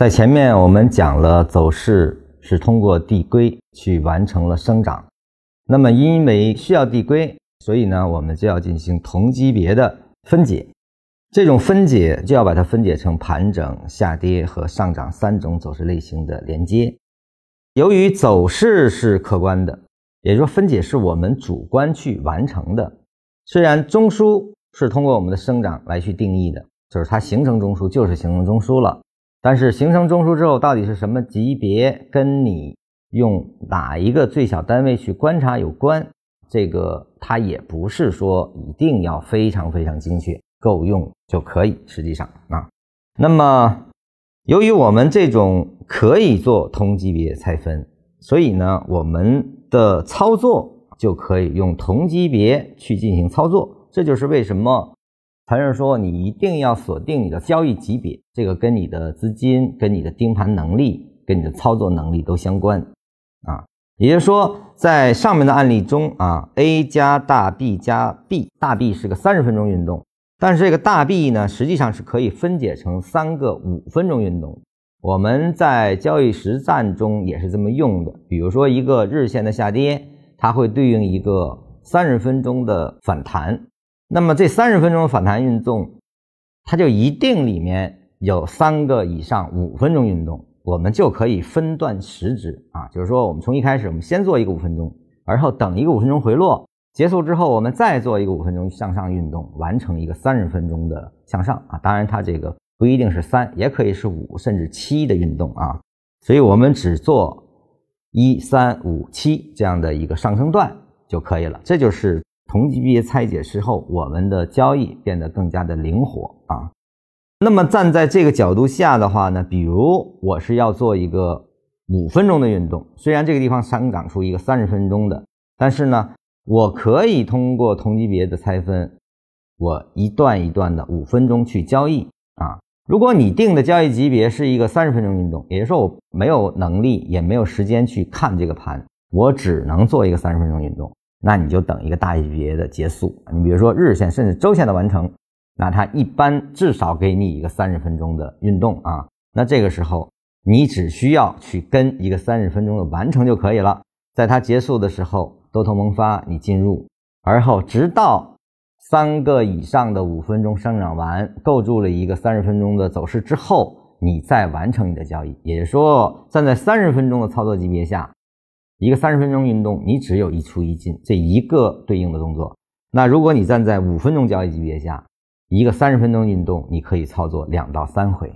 在前面我们讲了走势是通过递归去完成了生长，那么因为需要递归，所以呢我们就要进行同级别的分解。这种分解就要把它分解成盘整、下跌和上涨三种走势类型的连接。由于走势是客观的，也就是说分解是我们主观去完成的。虽然中枢是通过我们的生长来去定义的，就是它形成中枢就是形成中枢了。但是形成中枢之后，到底是什么级别，跟你用哪一个最小单位去观察有关。这个它也不是说一定要非常非常精确，够用就可以。实际上啊，那么由于我们这种可以做同级别拆分，所以呢，我们的操作就可以用同级别去进行操作。这就是为什么。还是说，你一定要锁定你的交易级别，这个跟你的资金、跟你的盯盘能力、跟你的操作能力都相关啊。也就是说，在上面的案例中啊，A 加大 B 加 B，大 B 是个三十分钟运动，但是这个大 B 呢，实际上是可以分解成三个五分钟运动。我们在交易实战中也是这么用的。比如说，一个日线的下跌，它会对应一个三十分钟的反弹。那么这三十分钟的反弹运动，它就一定里面有三个以上五分钟运动，我们就可以分段时值啊，就是说我们从一开始我们先做一个五分钟，而后等一个五分钟回落结束之后，我们再做一个五分钟向上运动，完成一个三十分钟的向上啊。当然它这个不一定是三，也可以是五甚至七的运动啊。所以我们只做一三五七这样的一个上升段就可以了，这就是。同级别拆解之后，我们的交易变得更加的灵活啊。那么站在这个角度下的话呢，比如我是要做一个五分钟的运动，虽然这个地方上涨出一个三十分钟的，但是呢，我可以通过同级别的拆分，我一段一段的五分钟去交易啊。如果你定的交易级别是一个三十分钟运动，也就是说我没有能力也没有时间去看这个盘，我只能做一个三十分钟运动。那你就等一个大级别的结束，你比如说日线甚至周线的完成，那它一般至少给你一个三十分钟的运动啊。那这个时候你只需要去跟一个三十分钟的完成就可以了，在它结束的时候多头萌发，你进入，而后直到三个以上的五分钟上涨完，构筑了一个三十分钟的走势之后，你再完成你的交易。也就是说，站在三十分钟的操作级别下。一个三十分钟运动，你只有一出一进这一个对应的动作。那如果你站在五分钟交易级别下，一个三十分钟运动，你可以操作两到三回。